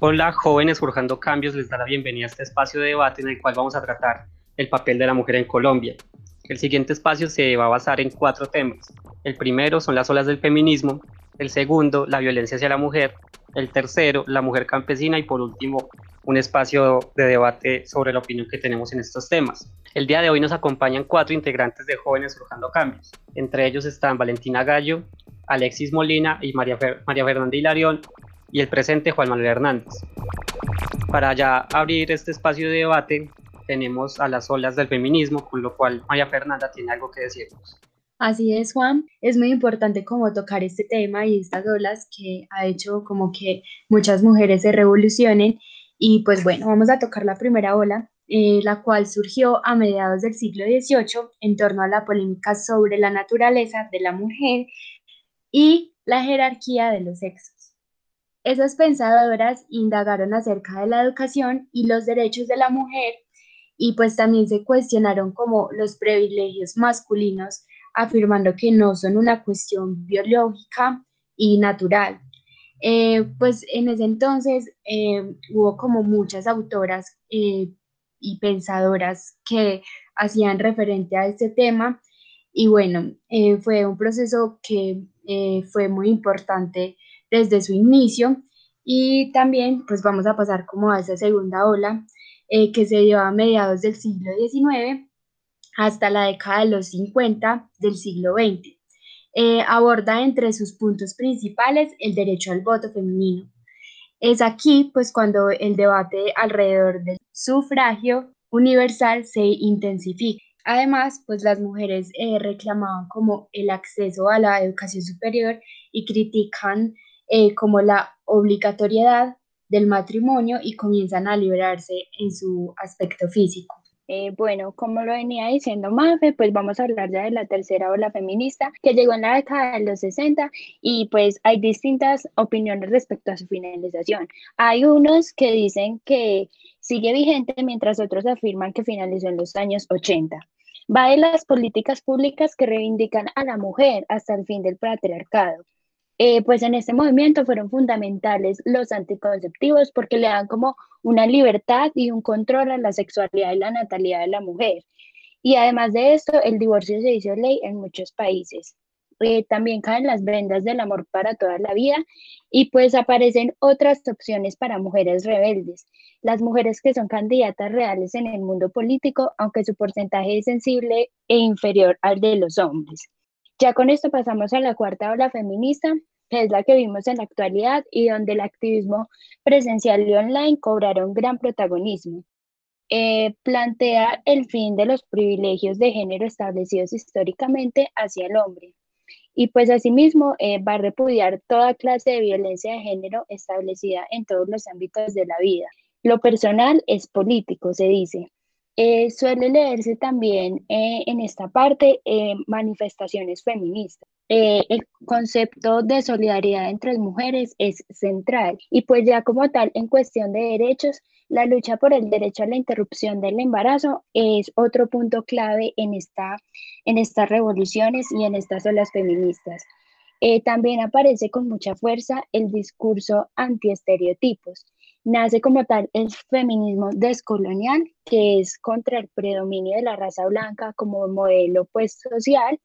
Hola jóvenes forjando cambios, les da la bienvenida a este espacio de debate en el cual vamos a tratar el papel de la mujer en Colombia. El siguiente espacio se va a basar en cuatro temas. El primero son las olas del feminismo, el segundo la violencia hacia la mujer, el tercero la mujer campesina y por último un espacio de debate sobre la opinión que tenemos en estos temas. El día de hoy nos acompañan cuatro integrantes de Jóvenes Forjando Cambios. Entre ellos están Valentina Gallo, Alexis Molina y María, Fernanda Hilarión y el presente Juan Manuel Hernández. Para ya abrir este espacio de debate, tenemos a las olas del feminismo, con lo cual María Fernanda tiene algo que decirnos. Así es, Juan. Es muy importante como tocar este tema y estas olas que ha hecho como que muchas mujeres se revolucionen. Y pues bueno, vamos a tocar la primera ola, eh, la cual surgió a mediados del siglo XVIII en torno a la polémica sobre la naturaleza de la mujer y la jerarquía de los sexos. Esas pensadoras indagaron acerca de la educación y los derechos de la mujer y pues también se cuestionaron como los privilegios masculinos, afirmando que no son una cuestión biológica y natural. Eh, pues en ese entonces eh, hubo como muchas autoras eh, y pensadoras que hacían referente a este tema y bueno, fue un proceso que fue muy importante desde su inicio y también pues vamos a pasar como a esa segunda ola eh, que se dio a mediados del siglo XIX hasta la década de los 50 del siglo XX. Eh, aborda entre sus puntos principales el derecho al voto femenino. Es aquí pues cuando el debate alrededor del sufragio universal se intensifica. Además, pues las mujeres eh, reclamaban como el acceso a la educación superior y critican eh, como la obligatoriedad del matrimonio y comienzan a liberarse en su aspecto físico. Eh, bueno, como lo venía diciendo Mafe, pues vamos a hablar ya de la tercera ola feminista que llegó en la década de los 60 y pues hay distintas opiniones respecto a su finalización. Hay unos que dicen que sigue vigente mientras otros afirman que finalizó en los años 80. Va de las políticas públicas que reivindican a la mujer hasta el fin del patriarcado. Eh, pues en este movimiento fueron fundamentales los anticonceptivos porque le dan como una libertad y un control a la sexualidad y la natalidad de la mujer. Y además de esto, el divorcio se hizo ley en muchos países. Eh, también caen las vendas del amor para toda la vida y pues aparecen otras opciones para mujeres rebeldes, las mujeres que son candidatas reales en el mundo político, aunque su porcentaje es sensible e inferior al de los hombres. Ya con esto pasamos a la cuarta ola feminista, que es la que vimos en la actualidad y donde el activismo presencial y online cobraron gran protagonismo. Eh, plantea el fin de los privilegios de género establecidos históricamente hacia el hombre. Y pues asimismo eh, va a repudiar toda clase de violencia de género establecida en todos los ámbitos de la vida. Lo personal es político, se dice. Eh, suele leerse también eh, en esta parte eh, manifestaciones feministas. el concepto de solidaridad entre mujeres es central y pues ya como tal en cuestión de derechos, la lucha por el derecho a la interrupción del embarazo es otro punto clave en, esta, en estas revoluciones y en estas olas feministas. también aparece con mucha fuerza el discurso anti-estereotipos nace como tal el feminismo descolonial, que es contra el predominio de la raza blanca como modelo pues, social,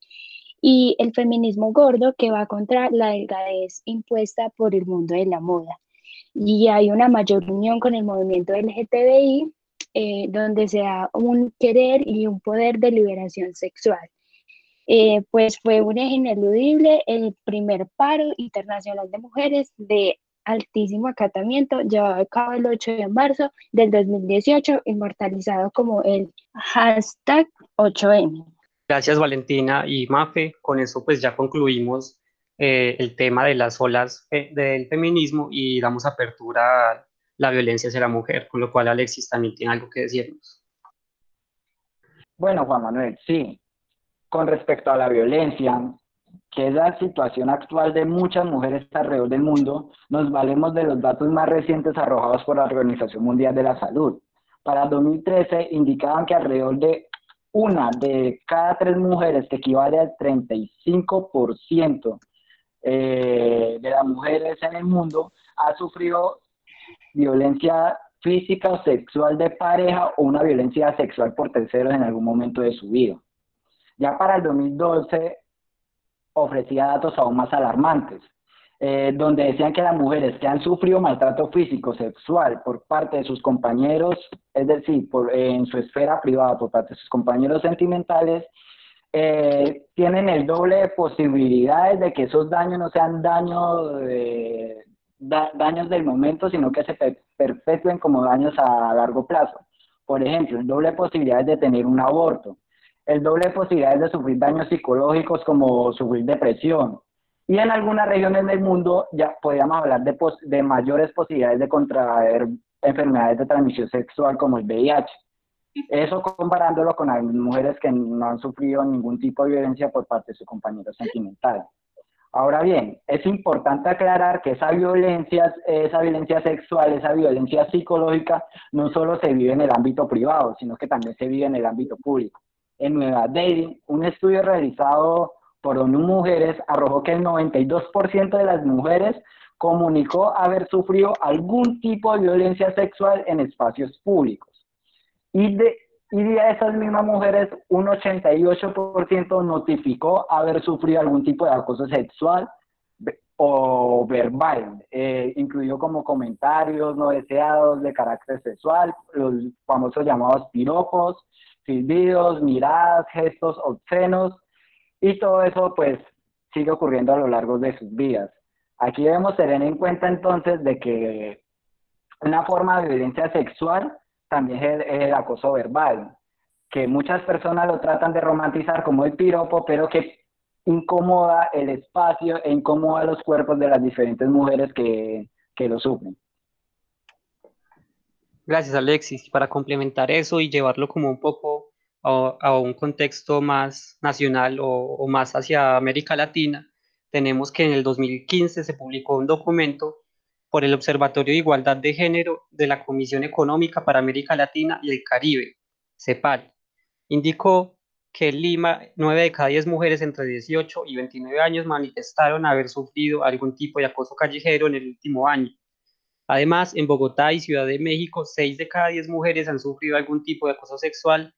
y el feminismo gordo, que va contra la delgadez impuesta por el mundo de la moda. Y hay una mayor unión con el movimiento LGTBI, eh, donde se da un querer y un poder de liberación sexual. Eh, pues fue un eje ineludible el primer paro internacional de mujeres de altísimo acatamiento llevado a cabo el 8 de marzo del 2018, inmortalizado como el hashtag 8M. Gracias Valentina y Mafe. Con eso pues ya concluimos eh, el tema de las olas del feminismo y damos apertura a la violencia hacia la mujer, con lo cual Alexis también tiene algo que decirnos. Bueno, Juan Manuel, sí. Con respecto a la violencia, que es la situación actual de muchas mujeres alrededor del mundo, nos valemos de los datos más recientes arrojados por la Organización Mundial de la Salud. Para 2013 indicaban que alrededor de una de cada tres mujeres, que equivale al 35% eh, de las mujeres en el mundo, ha sufrido violencia física o sexual de pareja o una violencia sexual por terceros en algún momento de su vida. Ya para el 2012 ofrecía datos aún más alarmantes, eh, donde decían que las mujeres que han sufrido maltrato físico, sexual por parte de sus compañeros, es decir, en su esfera privada por parte de sus compañeros sentimentales, eh, tienen el doble de posibilidades de que esos daños no sean daños, daños del momento, sino que se perpetúen como daños a largo plazo. Por ejemplo, el doble de posibilidades de tener un aborto, el doble de posibilidades de sufrir daños psicológicos como sufrir depresión. Y en algunas regiones del mundo ya podríamos hablar de, mayores posibilidades de contraer enfermedades de transmisión sexual como el VIH. Eso comparándolo con las mujeres que no han sufrido ningún tipo de violencia por parte de su compañero sentimental. Ahora bien, es importante aclarar que esa violencia, esa violencia sexual, esa violencia psicológica, no solo se vive en el ámbito privado, sino que también se vive en el ámbito público en Nueva Delhi, un estudio realizado por ONU Mujeres arrojó que el 92% de las mujeres comunicó haber sufrido algún tipo de violencia sexual en espacios públicos. Y de, y de esas mismas mujeres, un 88% notificó haber sufrido algún tipo de acoso sexual o verbal, eh, incluido como comentarios no deseados de carácter sexual, los famosos llamados piropos, silbidos, miradas, gestos obscenos, y todo eso pues sigue ocurriendo a lo largo de sus vidas. Aquí debemos tener en cuenta entonces de que una forma de violencia sexual también es el, acoso verbal, que muchas personas lo tratan de romantizar como el piropo, pero que incomoda el espacio e incomoda los cuerpos de las diferentes mujeres que, que lo sufren. Gracias, Alexis. Para complementar eso y llevarlo como un poco a, un contexto más nacional o, más hacia América Latina, tenemos que en el 2015 se publicó un documento por el Observatorio de Igualdad de Género de la Comisión Económica para América Latina y el Caribe, CEPAL. Indicó que en Lima, 9 de cada 10 mujeres entre 18 y 29 años manifestaron haber sufrido algún tipo de acoso callejero en el último año. Además, en Bogotá y Ciudad de México, 6 de cada 10 mujeres han sufrido algún tipo de acoso sexual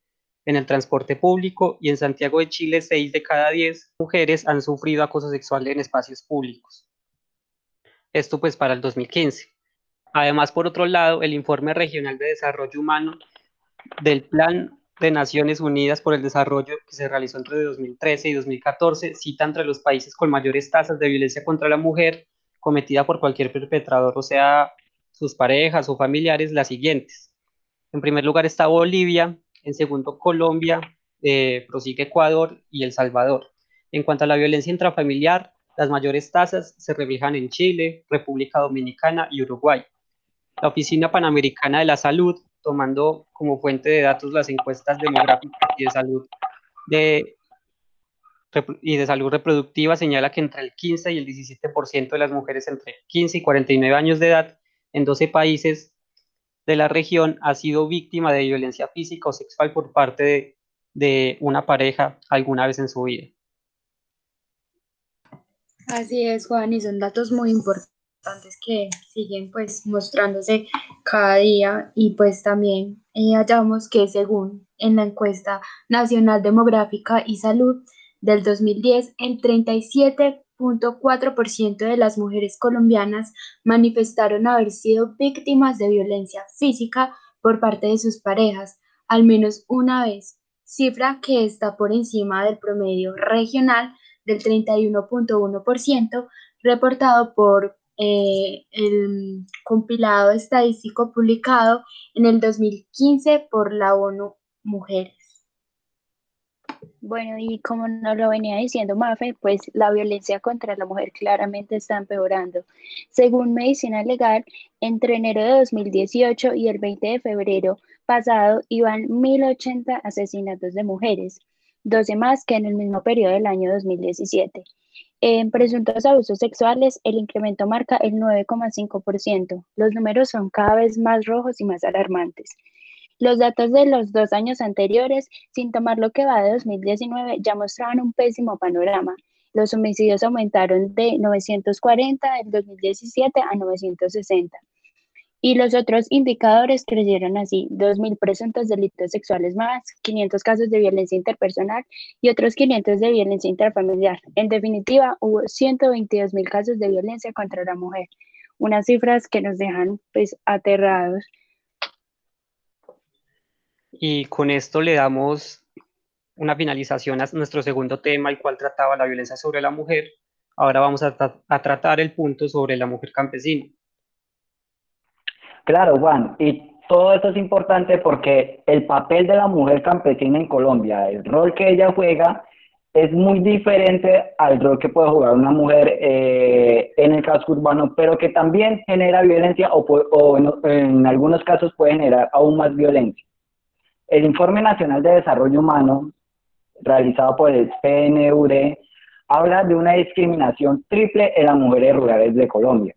en el transporte público y en Santiago de Chile, 6 de cada 10 mujeres han sufrido acoso sexual en espacios públicos. Esto pues para el 2015. Además, por otro lado, el informe regional de desarrollo humano del Plan de Naciones Unidas por el Desarrollo que se realizó entre 2013 y 2014 cita entre los países con mayores tasas de violencia contra la mujer cometida por cualquier perpetrador, o sea, sus parejas o familiares, las siguientes. En primer lugar está Bolivia, en segundo Colombia, eh, prosigue Ecuador y El Salvador. En cuanto a la violencia intrafamiliar, las mayores tasas se reflejan en Chile, República Dominicana y Uruguay. La Oficina Panamericana de la Salud, tomando como fuente de datos las encuestas demográficas y de salud de, y de salud reproductiva, señala que entre el 15 y el 17% de las mujeres entre 15 y 49 años de edad en 12 países de la región ha sido víctima de violencia física o sexual por parte de, una pareja alguna vez en su vida. Así es, Juan, y son datos muy importantes que siguen pues mostrándose cada día y pues también eh, hallamos que según en la encuesta nacional demográfica y salud del 2010, el 37 .4% de las mujeres colombianas manifestaron haber sido víctimas de violencia física por parte de sus parejas al menos una vez, cifra que está por encima del promedio regional del 31.1% reportado por eh, el compilado estadístico publicado en el 2015 por la ONU Mujeres. Bueno, y como nos lo venía diciendo Mafe, pues la violencia contra la mujer claramente está empeorando. Según Medicina Legal, entre enero de 2018 y el 20 de febrero pasado iban 1.080 asesinatos de mujeres, 12 más que en el mismo periodo del año 2017. En presuntos abusos sexuales, el incremento marca el 9,5%. Los números son cada vez más rojos y más alarmantes. Los datos de los dos años anteriores, sin tomar lo que va de 2019, ya mostraban un pésimo panorama. Los homicidios aumentaron de 940 en 2017 a 960. y los otros indicadores crecieron así, 2.000 presuntos delitos sexuales más, 500 casos de violencia interpersonal y otros 500 de violencia intrafamiliar. En definitiva, hubo 122.000 casos de violencia contra la mujer, unas cifras que nos dejan pues aterrados. Y con esto le damos una finalización a nuestro segundo tema, el cual trataba la violencia sobre la mujer. Ahora vamos a, tratar el punto sobre la mujer campesina. Claro, Juan, y todo esto es importante porque el papel de la mujer campesina en Colombia, el rol que ella juega, es muy diferente al rol que puede jugar una mujer eh, en el casco urbano, pero que también genera violencia o, en, algunos casos puede generar aún más violencia. El Informe Nacional de Desarrollo Humano, realizado por el PNUD, habla de una discriminación triple en las mujeres rurales de Colombia.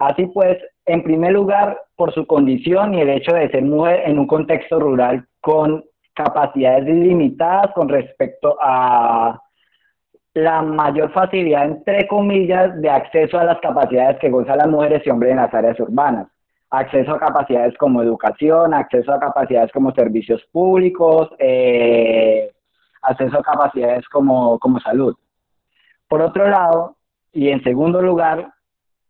Así pues, en primer lugar, por su condición y el hecho de ser mujer en un contexto rural con capacidades limitadas con respecto a la mayor facilidad, entre comillas, de acceso a las capacidades que gozan las mujeres y hombres en las áreas urbanas. Acceso a capacidades como educación, acceso a capacidades como servicios públicos, eh, acceso a capacidades como, como salud. Por otro lado, y en segundo lugar,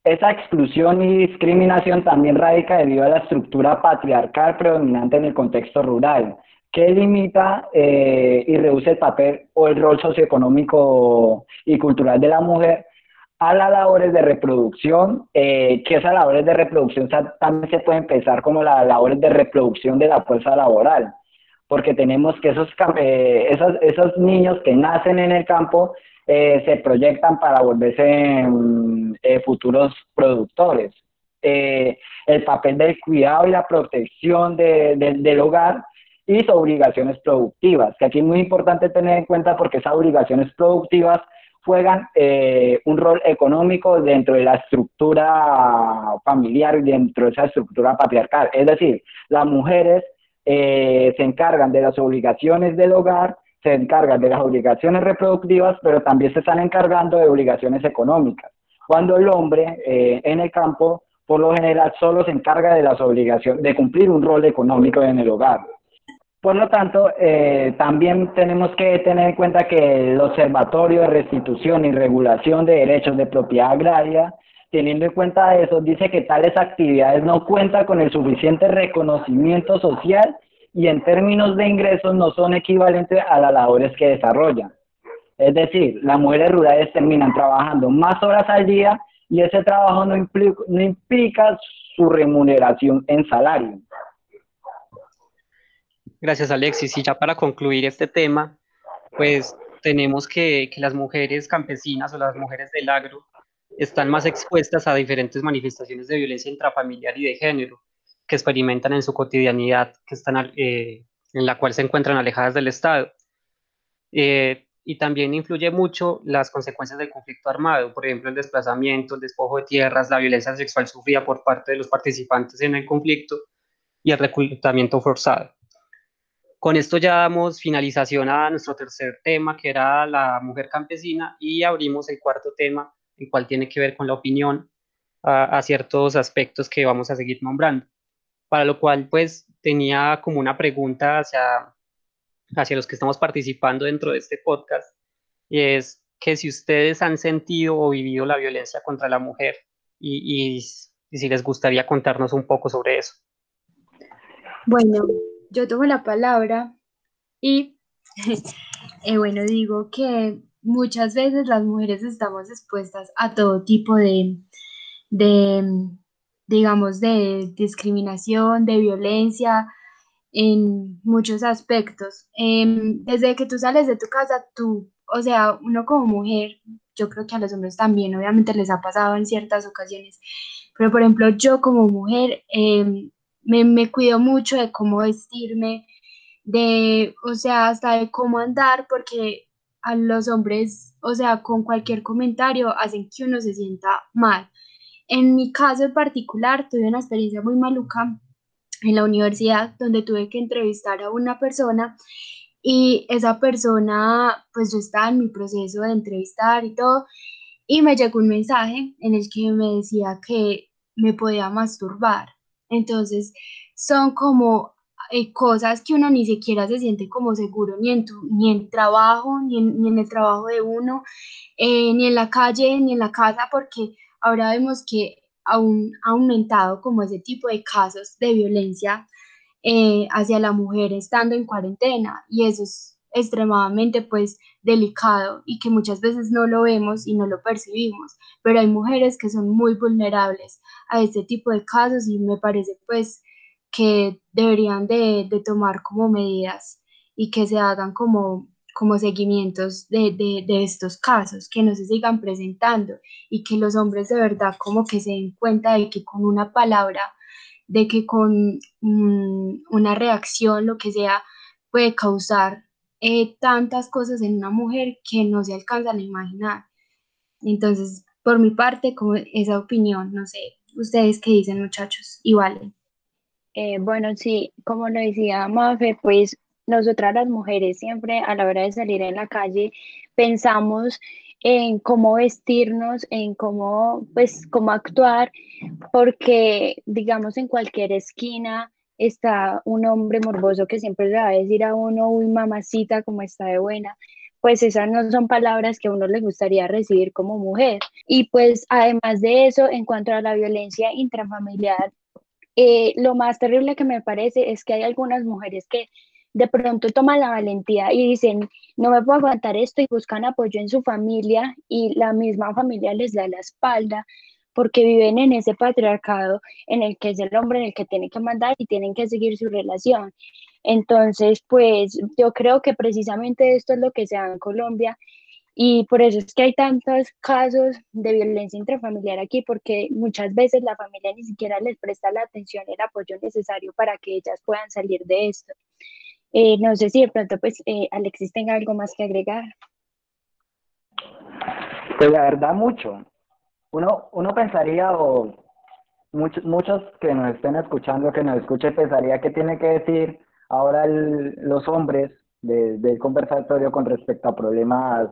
esa exclusión y discriminación también radica debido a la estructura patriarcal predominante en el contexto rural, que limita eh, y reduce el papel o el rol socioeconómico y cultural de la mujer a las labores de reproducción, eh, que esas labores de reproducción también se pueden pensar como las labores de reproducción de la fuerza laboral, porque tenemos que esos, eh, esos, niños que nacen en el campo eh, se proyectan para volverse mm, eh, futuros productores. El papel del cuidado y la protección del hogar y sus obligaciones productivas, que aquí es muy importante tener en cuenta porque esas obligaciones productivas juegan un rol económico dentro de la estructura familiar y dentro de esa estructura patriarcal. Es decir, las mujeres se encargan de las obligaciones del hogar se encargan de las obligaciones reproductivas, pero también se están encargando de obligaciones económicas. Cuando el hombre eh, en el campo, por lo general, solo se encarga de las obligaciones, de cumplir un rol económico en el hogar. Por lo tanto, eh, también tenemos que tener en cuenta que el Observatorio de Restitución y Regulación de Derechos de Propiedad Agraria, teniendo en cuenta eso, dice que tales actividades no cuentan con el suficiente reconocimiento social y en términos de ingresos no son equivalentes a las labores que desarrollan. Es decir, las mujeres rurales terminan trabajando más horas al día y ese trabajo no implica, no implica su remuneración en salario. Gracias, Alexis. Y ya para concluir este tema, pues tenemos que, que las mujeres campesinas o las mujeres del agro están más expuestas a diferentes manifestaciones de violencia intrafamiliar y de género que experimentan en su cotidianidad, que están, eh, en la cual se encuentran alejadas del Estado. Eh, y también influye mucho las consecuencias del conflicto armado, por ejemplo, el desplazamiento, el despojo de tierras, la violencia sexual sufrida por parte de los participantes en el conflicto y el reclutamiento forzado. Con esto ya damos finalización a nuestro tercer tema, que era la mujer campesina, y abrimos el cuarto tema, el cual tiene que ver con la opinión a ciertos aspectos que vamos a seguir nombrando para lo cual pues tenía como una pregunta hacia, hacia los que estamos participando dentro de este podcast, y es que si ustedes han sentido o vivido la violencia contra la mujer y, y, si les gustaría contarnos un poco sobre eso. Bueno, yo tomo la palabra y eh, bueno, digo que muchas veces las mujeres estamos expuestas a todo tipo de, digamos, de discriminación, de violencia en muchos aspectos. Em, desde que tú sales de tu casa, tú, o sea, uno como mujer, yo creo que a los hombres también, obviamente les ha pasado en ciertas ocasiones, pero por ejemplo, yo como mujer em, me, me cuido mucho de cómo vestirme, de, o sea, hasta de cómo andar, porque a los hombres, o sea, con cualquier comentario hacen que uno se sienta mal. En mi caso en particular, tuve una experiencia muy maluca en la universidad donde tuve que entrevistar a una persona y esa persona, pues yo estaba en mi proceso de entrevistar y todo, y me llegó un mensaje en el que me decía que me podía masturbar. Entonces, son como eh, cosas que uno ni siquiera se siente como seguro, ni en, tu, ni en trabajo, ni en, ni en el trabajo de uno, eh, ni en la calle, ni en la casa, porque ahora vemos que aún ha aumentado como ese tipo de casos de violencia eh, hacia la mujer estando en cuarentena y eso es extremadamente pues delicado y que muchas veces no lo vemos y no lo percibimos, pero hay mujeres que son muy vulnerables a este tipo de casos y me parece pues que deberían de, de tomar como medidas y que se hagan como, como seguimientos de, de, de, estos casos, que no se sigan presentando y que los hombres de verdad como que se den cuenta de que con una palabra, de que con mm, una reacción, lo que sea, puede causar eh, tantas cosas en una mujer que no se alcanzan a imaginar. Entonces, por mi parte, como esa opinión, no sé, ustedes qué dicen muchachos y. Eh, bueno, sí, como lo decía Mafe, pues nosotras las mujeres siempre a la hora de salir en la calle pensamos en cómo vestirnos, en cómo, pues, cómo actuar, porque digamos en cualquier esquina está un hombre morboso que siempre le va a decir a uno, uy, mamacita, como está de buena, pues esas no son palabras que a uno le gustaría recibir como mujer. Y pues además de eso, en cuanto a la violencia intrafamiliar, eh, lo más terrible que me parece es que hay algunas mujeres que de pronto toman la valentía y dicen, no me puedo aguantar esto y buscan apoyo en su familia y la misma familia les da la espalda porque viven en ese patriarcado en el que es el hombre en el que tiene que mandar y tienen que seguir su relación. Entonces, pues yo creo que precisamente esto es lo que se da en Colombia y por eso es que hay tantos casos de violencia intrafamiliar aquí, porque muchas veces la familia ni siquiera les presta la atención y el apoyo necesario para que ellas puedan salir de esto. Eh, no sé si de pronto, pues, eh, Alexis tenga algo más que agregar. Pues la verdad, mucho uno, uno pensaría, o muchos, muchos que nos estén escuchando, que nos escuchen, pensaría que tiene que decir ahora los hombres del conversatorio con respecto a problemas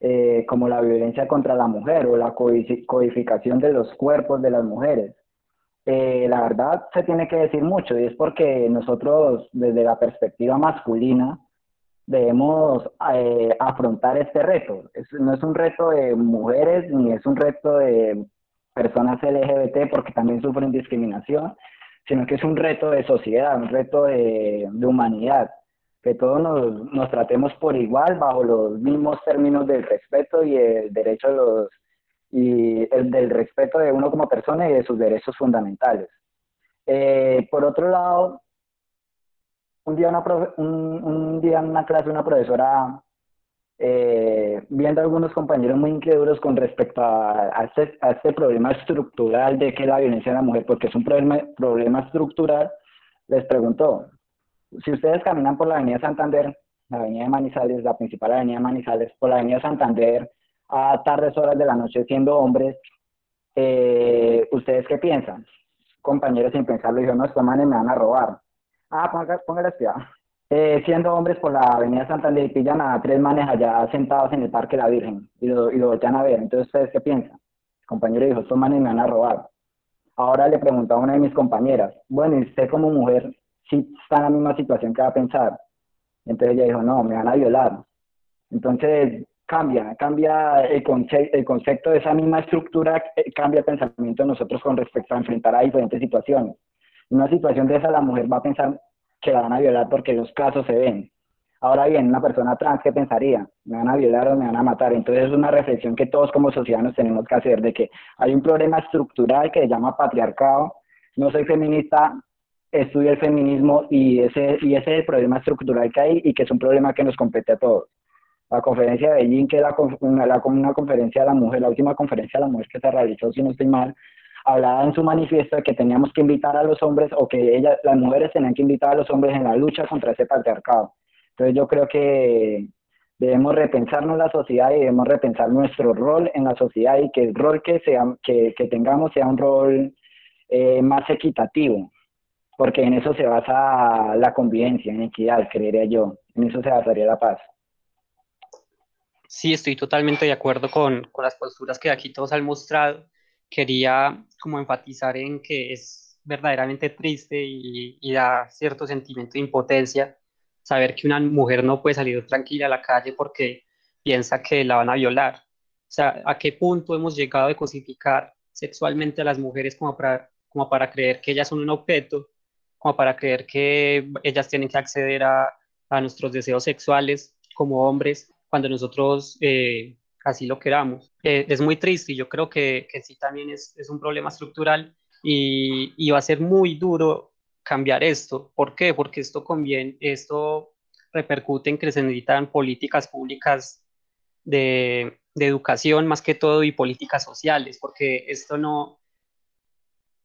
eh, como la violencia contra la mujer o la codificación de los cuerpos de las mujeres. Eh, la verdad se tiene que decir mucho y es porque nosotros desde la perspectiva masculina debemos eh, afrontar este reto. no es un reto de mujeres ni es un reto de personas LGBT porque también sufren discriminación, sino que es un reto de sociedad, un reto de, humanidad, que todos nos, tratemos por igual bajo los mismos términos del respeto y el derecho de los y el del respeto de uno como persona y de sus derechos fundamentales. Eh, por otro lado, un día, una un, día en una clase una profesora, eh, viendo a algunos compañeros muy incrédulos con respecto a, este, a, este, problema estructural de que la violencia de la mujer, porque es un problema, estructural, les preguntó, si ustedes caminan por la avenida Santander, la avenida de Manizales, la principal avenida de Manizales, por la avenida Santander, a tardes horas de la noche siendo hombres, eh, ¿ustedes qué piensan? Compañeros sin pensarlo dijeron, no, estos manes me van a robar. Ah, póngale espiado. Eh, siendo hombres por la avenida Santander y pillan a tres manes allá sentados en el Parque La Virgen y lo, y lo voltean a ver. Entonces, ¿ustedes qué piensan? El compañero dijo, estos manes me van a robar. Ahora le preguntó a una de mis compañeras, bueno, ¿y usted como mujer si está en la misma situación que va a pensar? Entonces ella dijo, no, me van a violar. Entonces cambia, cambia el, el concepto de esa misma estructura, eh, cambia el pensamiento de nosotros con respecto a enfrentar a diferentes situaciones. Una situación de esa la mujer va a pensar que la van a violar porque los casos se ven. Ahora bien, una persona trans, ¿qué pensaría? ¿Me van a violar o me van a matar? Entonces es una reflexión que todos como ciudadanos tenemos que hacer de que hay un problema estructural que se llama patriarcado. No soy feminista, estudio el feminismo y ese, y ese es el problema estructural que hay y que es un problema que nos compete a todos. La conferencia de Beijing, que es la, una conferencia de la mujer, la última conferencia de la mujer que se realizó, si no estoy mal, hablaba en su manifiesto de que teníamos que invitar a los hombres o que ellas, las mujeres tenían que invitar a los hombres en la lucha contra ese patriarcado. Entonces yo creo que debemos repensarnos la sociedad y debemos repensar nuestro rol en la sociedad y que el rol que, sea, que, que tengamos sea un rol eh, más equitativo, porque en eso se basa la convivencia, en equidad, creería yo, en eso se basaría la paz. Sí, estoy totalmente de acuerdo con, con las posturas que aquí todos han mostrado quería como enfatizar en que es verdaderamente triste y, y da cierto sentimiento de impotencia saber que una mujer no puede salir tranquila a la calle porque piensa que la van a violar. O sea, ¿a qué punto hemos llegado de cosificar sexualmente a las mujeres como para, como para creer que ellas son un objeto, como para creer que ellas tienen que acceder a, a nuestros deseos sexuales como hombres cuando nosotros eh, así lo queramos? Eh, es muy triste y yo creo que, que sí también es, es, un problema estructural y, y va a ser muy duro cambiar esto. ¿Por qué? Porque esto conviene, esto repercute en que se necesitan políticas públicas de, de educación más que todo y políticas sociales, porque esto no,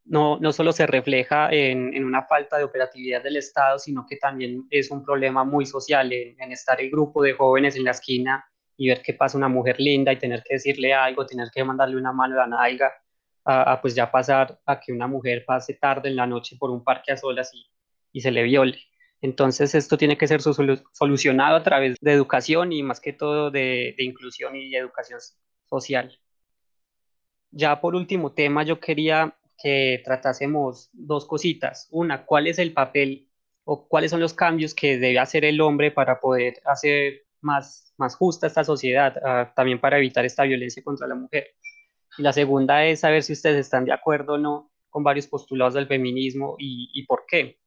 no, no solo se refleja en, en, una falta de operatividad del Estado, sino que también es un problema muy social en, en, estar el grupo de jóvenes en la esquina y ver que pasa una mujer linda y tener que decirle algo, tener que mandarle una mano a la nalga, a, pues ya pasar a que una mujer pase tarde en la noche por un parque a solas y, y se le viole. Entonces esto tiene que ser solucionado a través de educación y más que todo de, de inclusión y educación social. Ya por último tema, yo quería que tratásemos dos cositas. Una, ¿cuál es el papel o cuáles son los cambios que debe hacer el hombre para poder hacer más, más justa esta sociedad, uh, también para evitar esta violencia contra la mujer? La segunda es saber si ustedes están de acuerdo o no con varios postulados del feminismo y, y por qué.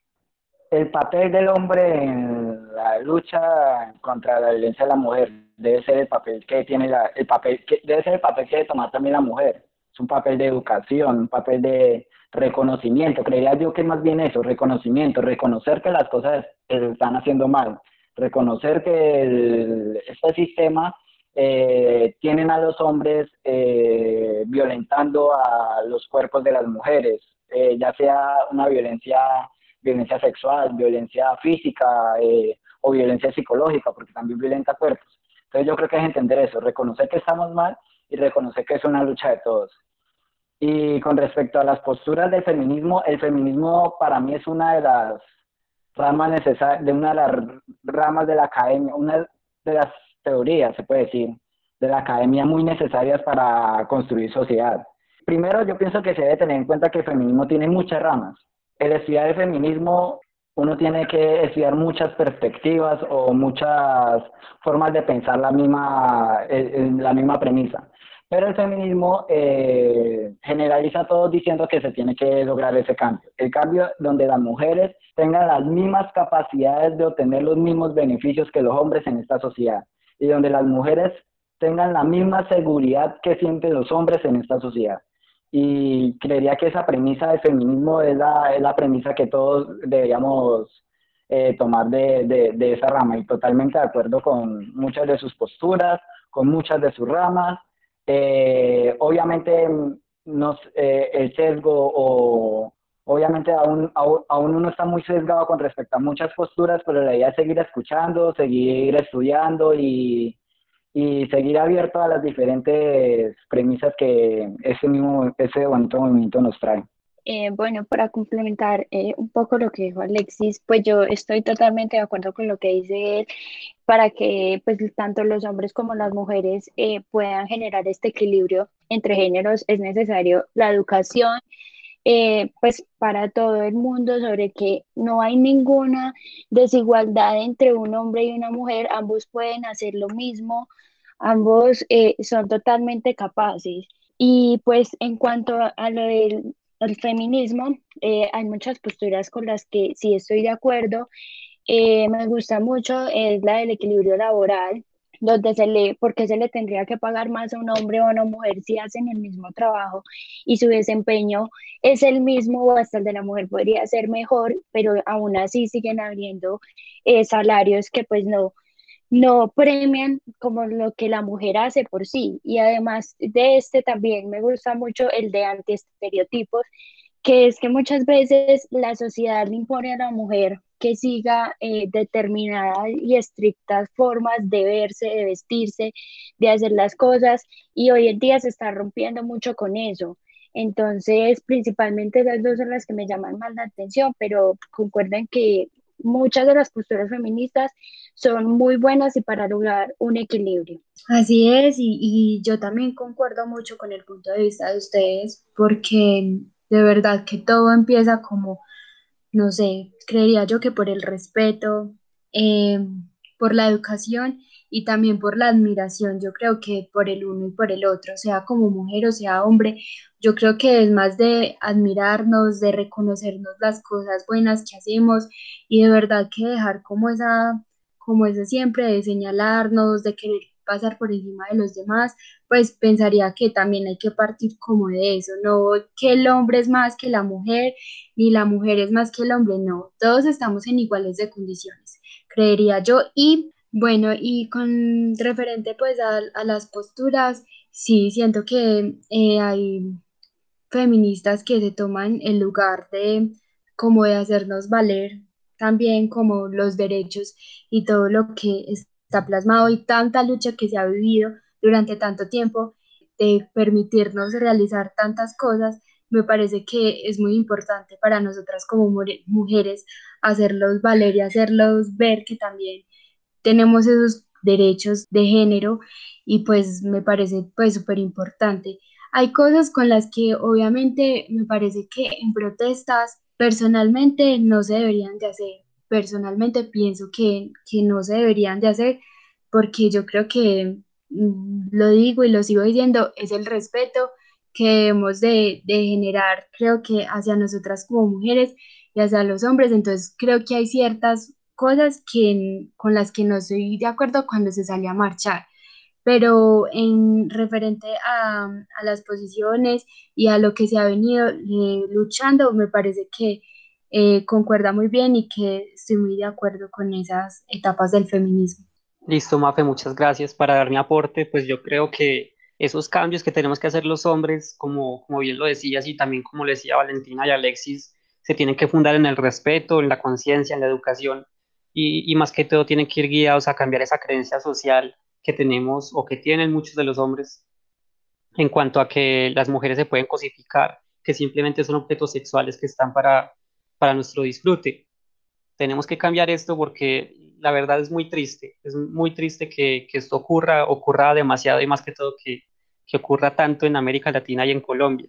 El papel del hombre en la lucha contra la violencia de la mujer debe ser el papel que tiene la, el papel que debe ser el papel que debe tomar también la mujer un papel de educación, un papel de reconocimiento. Creería yo que más bien eso, reconocimiento, reconocer que las cosas se están haciendo mal, reconocer que este sistema eh, tienen a los hombres eh, violentando a los cuerpos de las mujeres, eh, ya sea una violencia, violencia sexual, violencia física eh, o violencia psicológica, porque también violenta cuerpos. Entonces yo creo que es entender eso, reconocer que estamos mal y reconocer que es una lucha de todos. Y con respecto a las posturas del feminismo, el feminismo para mí es una de las ramas de una de las ramas de la academia, una de las teorías, se puede decir, de la academia muy necesarias para construir sociedad. Primero, yo pienso que se debe tener en cuenta que el feminismo tiene muchas ramas. El estudiar el feminismo, uno tiene que estudiar muchas perspectivas o muchas formas de pensar la misma, la misma premisa. Pero el feminismo eh, generaliza todo diciendo que se tiene que lograr ese cambio. El cambio donde las mujeres tengan las mismas capacidades de obtener los mismos beneficios que los hombres en esta sociedad. Y donde las mujeres tengan la misma seguridad que sienten los hombres en esta sociedad. Y creería que esa premisa del feminismo es la, es la premisa que todos deberíamos eh, tomar de, de, de esa rama. Y totalmente de acuerdo con muchas de sus posturas, con muchas de sus ramas eh, obviamente eh, el sesgo o obviamente aún, aún uno está muy sesgado con respecto a muchas posturas, pero la idea es seguir escuchando, seguir estudiando y, y seguir abierto a las diferentes premisas que ese mismo, ese bonito movimiento nos trae. Eh, bueno, para complementar eh, un poco lo que dijo Alexis, pues yo estoy totalmente de acuerdo con lo que dice él, para que pues tanto los hombres como las mujeres eh, puedan generar este equilibrio entre géneros es necesario la educación, eh, pues para todo el mundo sobre que no hay ninguna desigualdad entre un hombre y una mujer, ambos pueden hacer lo mismo, ambos eh, son totalmente capaces. Y pues en cuanto a lo del el feminismo, eh, hay muchas posturas con las que sí estoy de acuerdo. Eh, me gusta mucho, es la del equilibrio laboral, donde se le, porque se le tendría que pagar más a un hombre o a una mujer si hacen el mismo trabajo y su desempeño es el mismo o hasta el de la mujer podría ser mejor, pero aún así siguen habiendo eh, salarios que pues no, no premian como lo que la mujer hace por sí. Y además de este también me gusta mucho el de antiestereotipos, que es que muchas veces la sociedad le impone a la mujer que siga eh, determinadas y estrictas formas de verse, de vestirse, de hacer las cosas, y hoy en día se está rompiendo mucho con eso. Entonces, principalmente esas dos son las que me llaman más la atención, pero concuerden que muchas de las posturas feministas son muy buenas y para lograr un equilibrio. Así es, y, yo también concuerdo mucho con el punto de vista de ustedes, porque de verdad que todo empieza como, no sé, creería yo que por el respeto, eh, por la educación y también por la admiración, yo creo que por el uno y por el otro, sea como mujer o sea hombre, yo creo que es más de admirarnos, de reconocernos las cosas buenas que hacemos y de verdad que dejar como esa, como ese siempre de señalarnos, de querer pasar por encima de los demás, pues pensaría que también hay que partir como de eso, no que el hombre es más que la mujer, ni la mujer es más que el hombre, no, todos estamos en iguales de condiciones, creería yo, y bueno, y con referente pues a, las posturas, sí, siento que eh, hay feministas que se toman el lugar de como de hacernos valer también como los derechos y todo lo que está plasmado y tanta lucha que se ha vivido durante tanto tiempo de permitirnos realizar tantas cosas, me parece que es muy importante para nosotras como mujeres hacerlos valer y hacerlos ver que también tenemos esos derechos de género y pues me parece pues súper importante. Hay cosas con las que obviamente me parece que en protestas personalmente no se deberían de hacer. Personalmente pienso que, que no se deberían de hacer porque yo creo que, mm, lo digo y lo sigo diciendo, es el respeto que debemos de, de generar, creo que hacia nosotras como mujeres y hacia los hombres. Entonces creo que hay ciertas cosas que, con las que no estoy de acuerdo cuando se sale a marchar. Pero en referente a, a las posiciones y a lo que se ha venido eh, luchando, me parece que eh, concuerda muy bien y que estoy muy de acuerdo con esas etapas del feminismo. Listo, Mafe, muchas gracias para dar mi aporte. Pues yo creo que esos cambios que tenemos que hacer los hombres, como, como bien lo decías y también como le decía Valentina y Alexis, se tienen que fundar en el respeto, en la conciencia, en la educación y, más que todo tienen que ir guiados a cambiar esa creencia social que tenemos o que tienen muchos de los hombres en cuanto a que las mujeres se pueden cosificar, que simplemente son objetos sexuales que están para, para nuestro disfrute. Tenemos que cambiar esto porque la verdad es muy triste, es muy triste que, que esto ocurra, ocurra demasiado y más que todo que, que ocurra tanto en América Latina y en Colombia.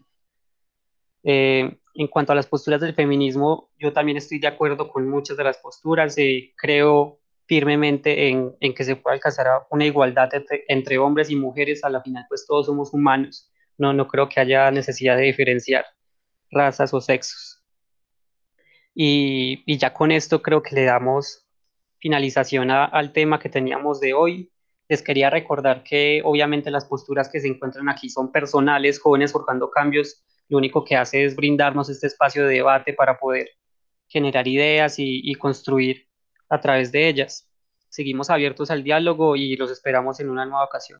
Eh, en cuanto a las posturas del feminismo, yo también estoy de acuerdo con muchas de las posturas. y creo firmemente en, en, que se puede alcanzar una igualdad entre, hombres y mujeres. A la final, pues todos somos humanos. No, no creo que haya necesidad de diferenciar razas o sexos. Y, y ya con esto creo que le damos finalización al tema que teníamos de hoy. Les quería recordar que obviamente las posturas que se encuentran aquí son personales, jóvenes forjando cambios lo único que hace es brindarnos este espacio de debate para poder generar ideas y, construir a través de ellas. Seguimos abiertos al diálogo y los esperamos en una nueva ocasión.